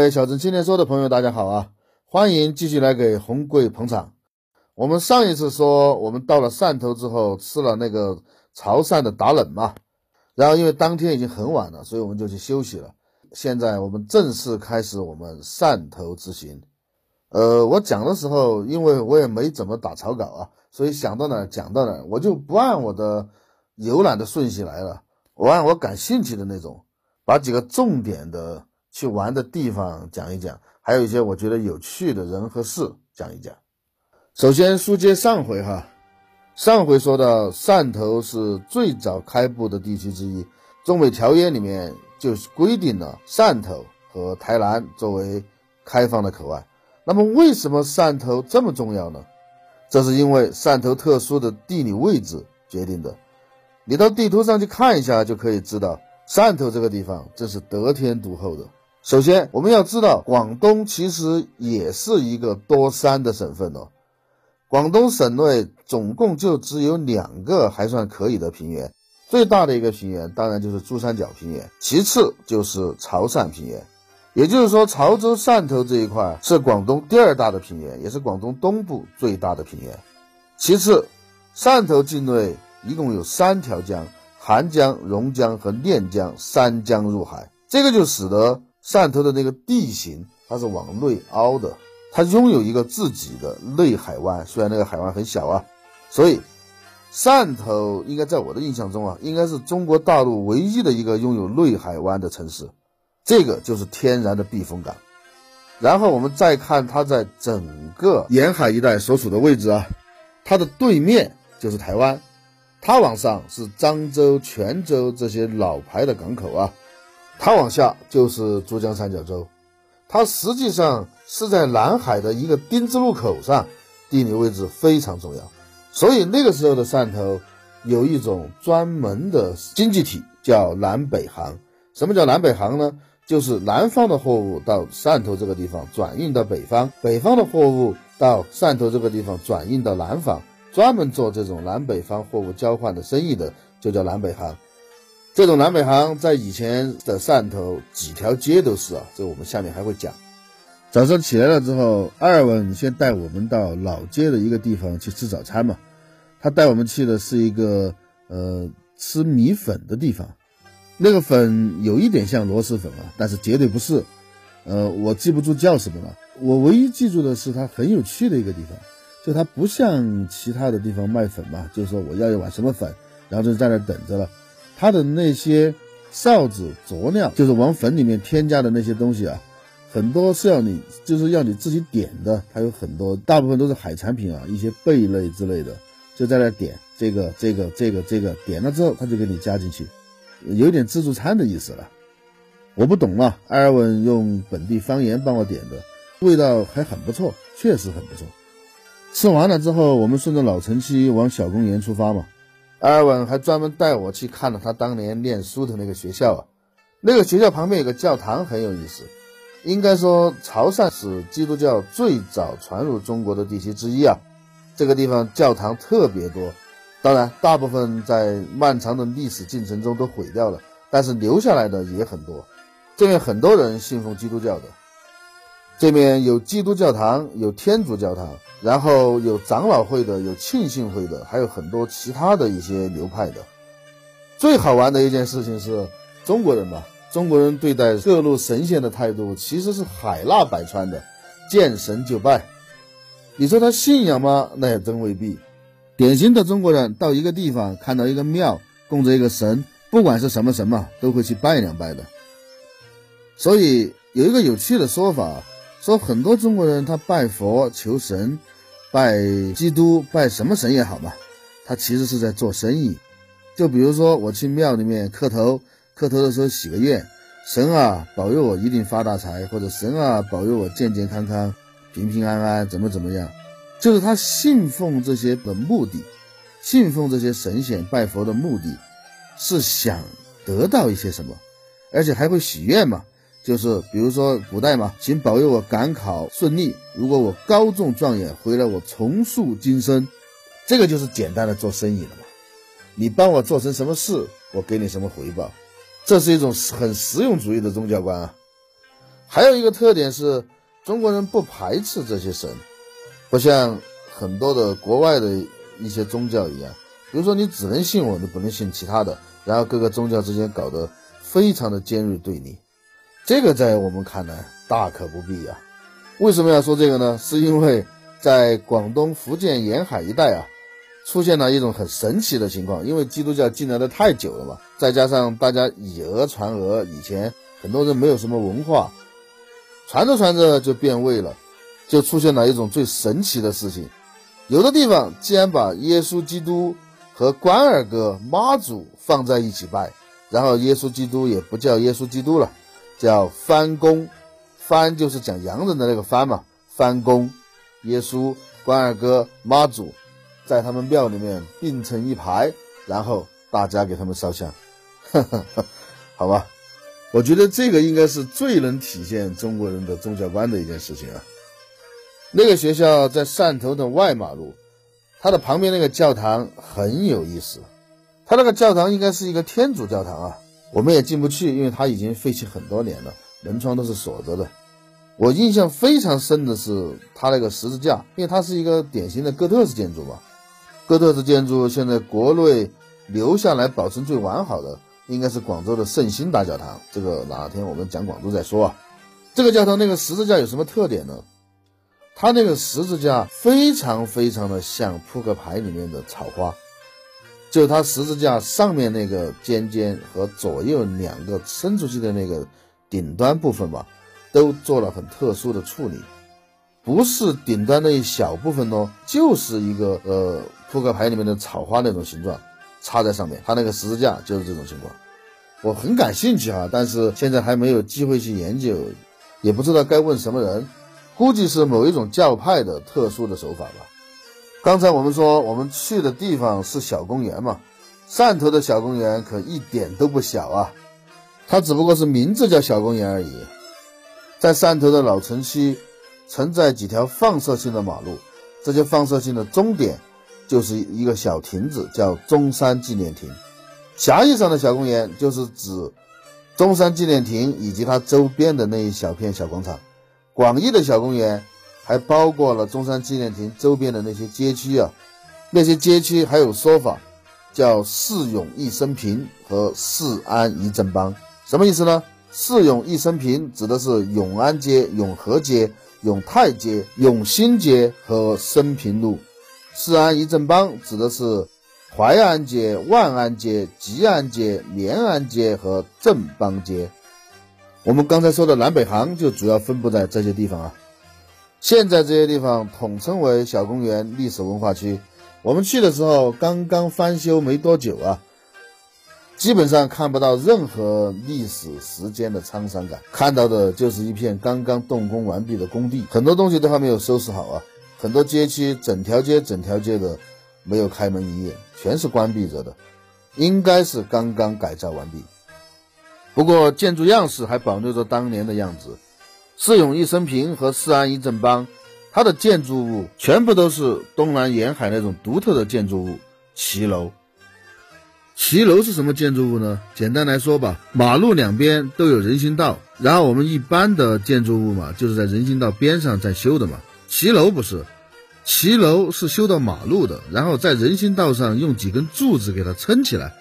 位小镇青年说的朋友，大家好啊！欢迎继续来给红贵捧场。我们上一次说，我们到了汕头之后，吃了那个潮汕的打冷嘛，然后因为当天已经很晚了，所以我们就去休息了。现在我们正式开始我们汕头之行。呃，我讲的时候，因为我也没怎么打草稿啊，所以想到哪讲到哪，我就不按我的游览的顺序来了，我按我感兴趣的那种，把几个重点的去玩的地方讲一讲，还有一些我觉得有趣的人和事讲一讲。首先书接上回哈，上回说到汕头是最早开埠的地区之一，中美条约里面就规定了汕头和台南作为开放的口岸。那么为什么汕头这么重要呢？这是因为汕头特殊的地理位置决定的。你到地图上去看一下就可以知道，汕头这个地方真是得天独厚的。首先，我们要知道，广东其实也是一个多山的省份哦。广东省内总共就只有两个还算可以的平原，最大的一个平原当然就是珠三角平原，其次就是潮汕平原。也就是说，潮州、汕头这一块是广东第二大的平原，也是广东东部最大的平原。其次，汕头境内一共有三条江：韩江、榕江和练江三江入海。这个就使得汕头的那个地形它是往内凹的，它拥有一个自己的内海湾。虽然那个海湾很小啊，所以汕头应该在我的印象中啊，应该是中国大陆唯一的一个拥有内海湾的城市。这个就是天然的避风港，然后我们再看它在整个沿海一带所处的位置啊，它的对面就是台湾，它往上是漳州、泉州这些老牌的港口啊，它往下就是珠江三角洲，它实际上是在南海的一个丁字路口上，地理位置非常重要，所以那个时候的汕头有一种专门的经济体叫南北行。什么叫南北行呢？就是南方的货物到汕头这个地方转运到北方，北方的货物到汕头这个地方转运到南方，专门做这种南北方货物交换的生意的，就叫南北行。这种南北行在以前的汕头几条街都是啊，这我们下面还会讲。早上起来了之后，阿尔文先带我们到老街的一个地方去吃早餐嘛，他带我们去的是一个呃吃米粉的地方。那个粉有一点像螺蛳粉啊，但是绝对不是。呃，我记不住叫什么了。我唯一记住的是它很有趣的一个地方，就它不像其他的地方卖粉嘛，就是说我要一碗什么粉，然后就在那等着了。他的那些臊子佐料，就是往粉里面添加的那些东西啊，很多是要你就是要你自己点的。它有很多，大部分都是海产品啊，一些贝类之类的，就在那点这个这个这个这个，点了之后他就给你加进去。有点自助餐的意思了，我不懂啊。埃尔文用本地方言帮我点的，味道还很不错，确实很不错。吃完了之后，我们顺着老城区往小公园出发嘛。埃尔文还专门带我去看了他当年念书的那个学校啊。那个学校旁边有个教堂，很有意思。应该说，潮汕是基督教最早传入中国的地区之一啊。这个地方教堂特别多。当然，大部分在漫长的历史进程中都毁掉了，但是留下来的也很多。这边很多人信奉基督教的，这边有基督教堂，有天主教堂，然后有长老会的，有庆信会的，还有很多其他的一些流派的。最好玩的一件事情是，中国人吧，中国人对待各路神仙的态度其实是海纳百川的，见神就拜。你说他信仰吗？那也真未必。典型的中国人到一个地方看到一个庙供着一个神，不管是什么神嘛，都会去拜两拜的。所以有一个有趣的说法，说很多中国人他拜佛求神，拜基督拜什么神也好嘛，他其实是在做生意。就比如说我去庙里面磕头，磕头的时候许个愿，神啊保佑我一定发大财，或者神啊保佑我健健康康、平平安安，怎么怎么样，就是他信奉这些的目的，信奉这些神仙拜佛的目的，是想得到一些什么，而且还会许愿嘛。就是比如说古代嘛，请保佑我赶考顺利。如果我高中状元回来，我重塑今生。这个就是简单的做生意了嘛。你帮我做成什么事，我给你什么回报。这是一种很实用主义的宗教观啊。还有一个特点是，中国人不排斥这些神，不像很多的国外的一些宗教一样，比如说你只能信我，你不能信其他的，然后各个宗教之间搞得非常的尖锐对立。这个在我们看来大可不必呀。为什么要说这个呢？是因为在广东、福建沿海一带啊，出现了一种很神奇的情况。因为基督教进来的太久了嘛，再加上大家以讹传讹，以前很多人没有什么文化，传着传着就变味了，就出现了一种最神奇的事情。有的地方竟然把耶稣基督和关二哥、妈祖放在一起拜，然后耶稣基督也不叫耶稣基督了。叫翻工，翻就是讲洋人的那个翻嘛。翻工，耶稣、关二哥、妈祖，在他们庙里面并成一排，然后大家给他们烧香，好吧？我觉得这个应该是最能体现中国人的宗教观的一件事情啊。那个学校在汕头的外马路，它的旁边那个教堂很有意思，它那个教堂应该是一个天主教堂啊。我们也进不去，因为它已经废弃很多年了，门窗都是锁着的。我印象非常深的是它那个十字架，因为它是一个典型的哥特式建筑嘛。哥特式建筑现在国内留下来保存最完好的，应该是广州的圣心大教堂。这个哪天我们讲广州再说啊。这个教堂那个十字架有什么特点呢？它那个十字架非常非常的像扑克牌里面的草花。就它十字架上面那个尖尖和左右两个伸出去的那个顶端部分吧，都做了很特殊的处理，不是顶端那一小部分哦，就是一个呃扑克牌里面的草花那种形状插在上面，它那个十字架就是这种情况。我很感兴趣哈，但是现在还没有机会去研究，也不知道该问什么人，估计是某一种教派的特殊的手法吧。刚才我们说我们去的地方是小公园嘛，汕头的小公园可一点都不小啊，它只不过是名字叫小公园而已。在汕头的老城区，存在几条放射性的马路，这些放射性的终点就是一个小亭子，叫中山纪念亭。狭义上的小公园就是指中山纪念亭以及它周边的那一小片小广场，广义的小公园。还包括了中山纪念亭周边的那些街区啊，那些街区还有说法，叫“四永一生平”和“四安一正邦”，什么意思呢？“四永一生平”指的是永安街、永和街、永泰街、永新街和升平路；“四安一正邦”指的是淮安街、万安街、吉安街、绵安街和正邦街。我们刚才说的南北行就主要分布在这些地方啊。现在这些地方统称为小公园历史文化区。我们去的时候刚刚翻修没多久啊，基本上看不到任何历史时间的沧桑感，看到的就是一片刚刚动工完毕的工地，很多东西都还没有收拾好啊。很多街区整条街整条街的没有开门营业，全是关闭着的，应该是刚刚改造完毕。不过建筑样式还保留着当年的样子。四永一生平和四安一正邦，它的建筑物全部都是东南沿海那种独特的建筑物骑楼。骑楼是什么建筑物呢？简单来说吧，马路两边都有人行道，然后我们一般的建筑物嘛，就是在人行道边上在修的嘛。骑楼不是，骑楼是修到马路的，然后在人行道上用几根柱子给它撑起来，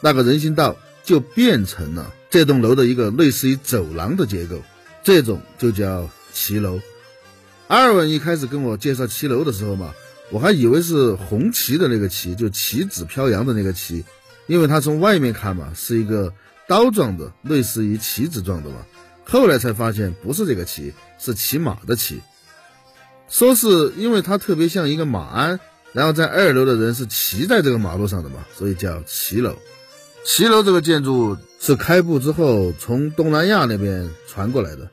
那个人行道就变成了这栋楼的一个类似于走廊的结构。这种就叫骑楼。阿尔文一开始跟我介绍骑楼的时候嘛，我还以为是红旗的那个旗，就旗子飘扬的那个旗，因为他从外面看嘛，是一个刀状的，类似于旗子状的嘛。后来才发现不是这个旗，是骑马的骑。说是因为它特别像一个马鞍，然后在二楼的人是骑在这个马路上的嘛，所以叫骑楼。骑楼这个建筑是开埠之后从东南亚那边传过来的，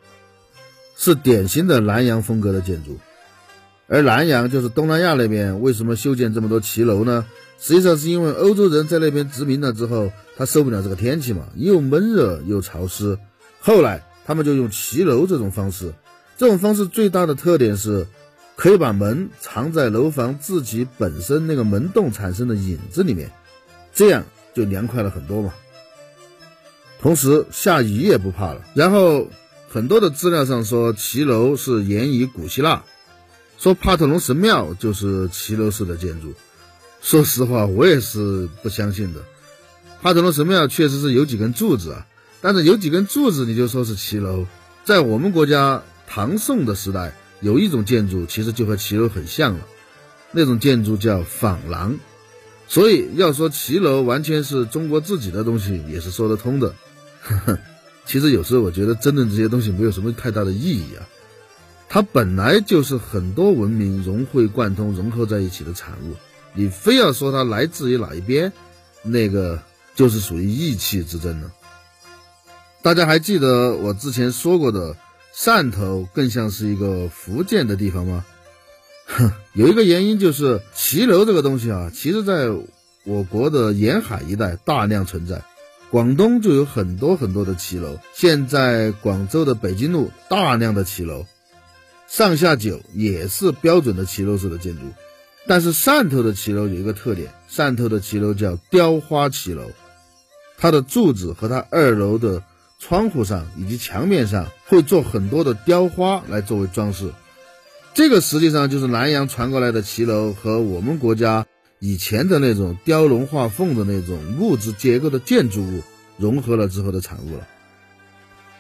是典型的南洋风格的建筑。而南洋就是东南亚那边，为什么修建这么多骑楼呢？实际上是因为欧洲人在那边殖民了之后，他受不了这个天气嘛，又闷热又潮湿。后来他们就用骑楼这种方式，这种方式最大的特点是，可以把门藏在楼房自己本身那个门洞产生的影子里面，这样就凉快了很多嘛。同时下雨也不怕了。然后很多的资料上说骑楼是源于古希腊。说帕特农神庙就是骑楼式的建筑，说实话，我也是不相信的。帕特农神庙确实是有几根柱子啊，但是有几根柱子你就说是骑楼，在我们国家唐宋的时代，有一种建筑其实就和骑楼很像了，那种建筑叫坊廊。所以要说骑楼完全是中国自己的东西，也是说得通的。呵呵，其实有时候我觉得争论这些东西没有什么太大的意义啊。它本来就是很多文明融会贯通、融合在一起的产物，你非要说它来自于哪一边，那个就是属于意气之争了。大家还记得我之前说过的汕头更像是一个福建的地方吗？哼，有一个原因就是骑楼这个东西啊，其实在我国的沿海一带大量存在，广东就有很多很多的骑楼，现在广州的北京路大量的骑楼。上下九也是标准的骑楼式的建筑，但是汕头的骑楼有一个特点，汕头的骑楼叫雕花骑楼，它的柱子和它二楼的窗户上以及墙面上会做很多的雕花来作为装饰，这个实际上就是南洋传过来的骑楼和我们国家以前的那种雕龙画凤的那种木质结构的建筑物融合了之后的产物了。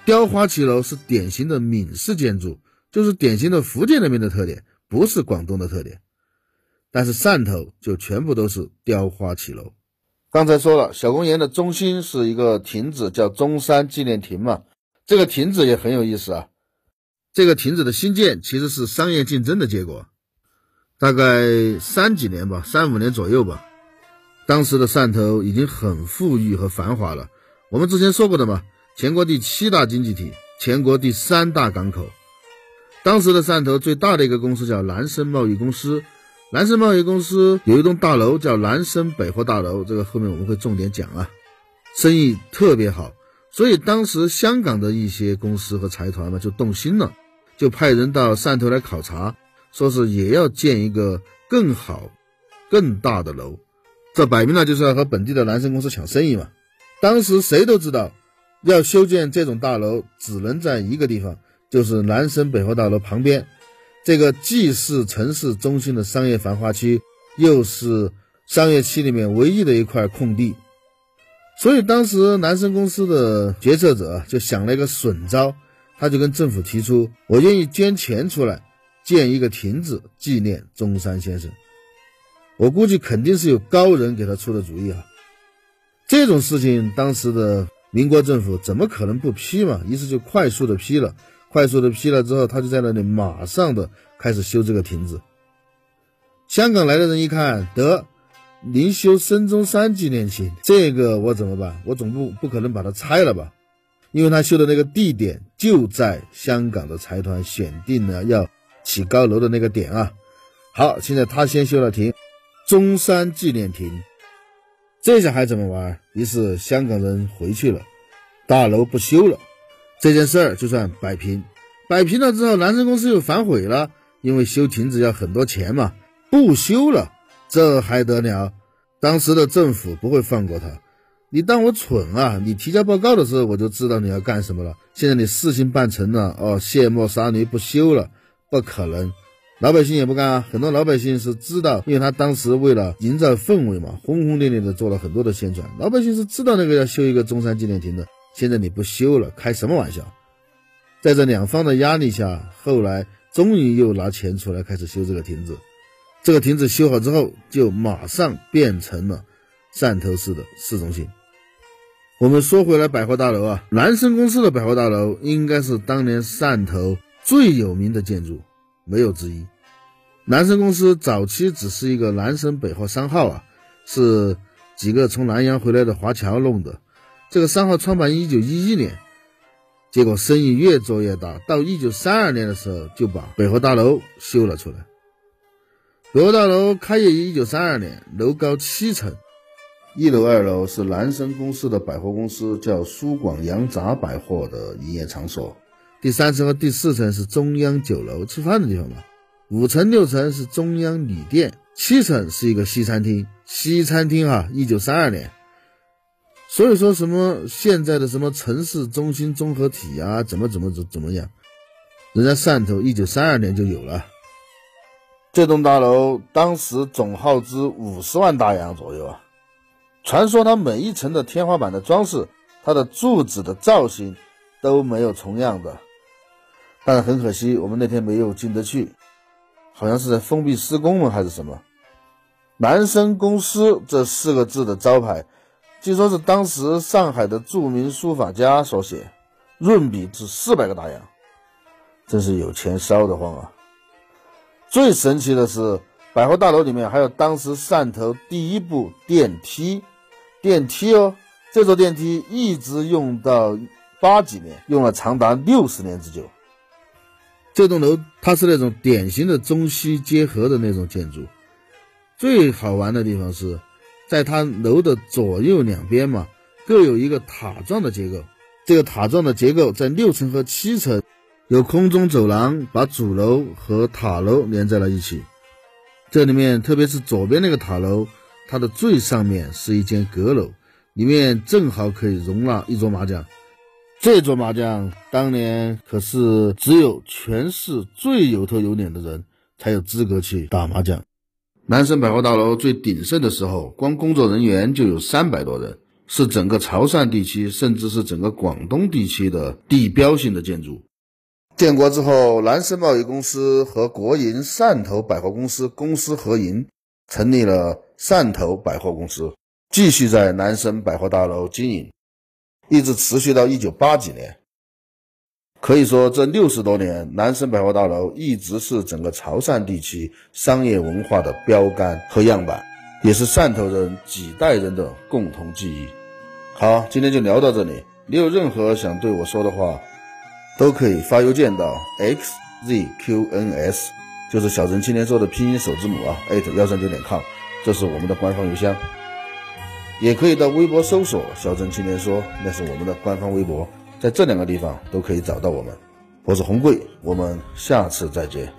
雕花骑楼是典型的闽式建筑。就是典型的福建那边的特点，不是广东的特点。但是汕头就全部都是雕花骑楼。刚才说了，小公园的中心是一个亭子，叫中山纪念亭嘛。这个亭子也很有意思啊。这个亭子的兴建其实是商业竞争的结果，大概三几年吧，三五年左右吧。当时的汕头已经很富裕和繁华了。我们之前说过的嘛，全国第七大经济体，全国第三大港口。当时的汕头最大的一个公司叫南生贸易公司，南生贸易公司有一栋大楼叫南生百货大楼，这个后面我们会重点讲啊，生意特别好，所以当时香港的一些公司和财团嘛就动心了，就派人到汕头来考察，说是也要建一个更好、更大的楼，这摆明了就是要和本地的南生公司抢生意嘛。当时谁都知道，要修建这种大楼，只能在一个地方。就是南生百货大楼旁边，这个既是城市中心的商业繁华区，又是商业区里面唯一的一块空地，所以当时南生公司的决策者就想了一个损招，他就跟政府提出，我愿意捐钱出来建一个亭子纪念中山先生。我估计肯定是有高人给他出的主意啊，这种事情当时的民国政府怎么可能不批嘛？于是就快速的批了。快速的批了之后，他就在那里马上的开始修这个亭子。香港来的人一看，得，您修孙中山纪念亭，这个我怎么办？我总不不可能把它拆了吧？因为他修的那个地点就在香港的财团选定了要起高楼的那个点啊。好，现在他先修了亭，中山纪念亭，这下还怎么玩？于是香港人回去了，大楼不修了。这件事儿就算摆平，摆平了之后，南生公司又反悔了，因为修亭子要很多钱嘛，不修了，这还得了？当时的政府不会放过他，你当我蠢啊？你提交报告的时候我就知道你要干什么了，现在你事情办成了，哦，卸磨杀驴不修了，不可能，老百姓也不干啊，很多老百姓是知道，因为他当时为了营造氛围嘛，轰轰烈烈的做了很多的宣传，老百姓是知道那个要修一个中山纪念亭的。现在你不修了，开什么玩笑？在这两方的压力下，后来终于又拿钱出来开始修这个亭子。这个亭子修好之后，就马上变成了汕头市的市中心。我们说回来，百货大楼啊，南生公司的百货大楼应该是当年汕头最有名的建筑，没有之一。南生公司早期只是一个南生百货商号啊，是几个从南洋回来的华侨弄的。这个商号创办一九一一年，结果生意越做越大，到一九三二年的时候就把百货大楼修了出来。百货大楼开业于一九三二年，楼高七层，一楼、二楼是南生公司的百货公司，叫苏广洋杂百货的营业场所。第三层和第四层是中央酒楼吃饭的地方嘛。五层、六层是中央旅店，七层是一个西餐厅。西餐厅啊，一九三二年。所以说什么现在的什么城市中心综合体啊，怎么怎么怎怎么样？人家汕头一九三二年就有了。这栋大楼当时总耗资五十万大洋左右啊。传说它每一层的天花板的装饰，它的柱子的造型都没有重样的。但是很可惜，我们那天没有进得去，好像是在封闭施工吗？还是什么？南生公司这四个字的招牌。据说是当时上海的著名书法家所写，润笔值四百个大洋，真是有钱烧得慌啊！最神奇的是，百货大楼里面还有当时汕头第一部电梯，电梯哦，这座电梯一直用到八几年，用了长达六十年之久。这栋楼它是那种典型的中西结合的那种建筑，最好玩的地方是。在它楼的左右两边嘛，各有一个塔状的结构。这个塔状的结构在六层和七层有空中走廊，把主楼和塔楼连在了一起。这里面特别是左边那个塔楼，它的最上面是一间阁楼，里面正好可以容纳一桌麻将。这桌麻将当年可是只有全市最有头有脸的人才有资格去打麻将。南生百货大楼最鼎盛的时候，光工作人员就有三百多人，是整个潮汕地区，甚至是整个广东地区的地标性的建筑。建国之后，南生贸易公司和国营汕头百货公司公私合营，成立了汕头百货公司，继续在南生百货大楼经营，一直持续到一九八几年。可以说，这六十多年，南生百货大楼一直是整个潮汕地区商业文化的标杆和样板，也是汕头人几代人的共同记忆。好，今天就聊到这里。你有任何想对我说的话，都可以发邮件到 xzqns，就是小陈青年说的拼音首字母啊，艾特幺三九点 com，这是我们的官方邮箱。也可以到微博搜索“小镇青年说”，那是我们的官方微博。在这两个地方都可以找到我们。我是红贵，我们下次再见。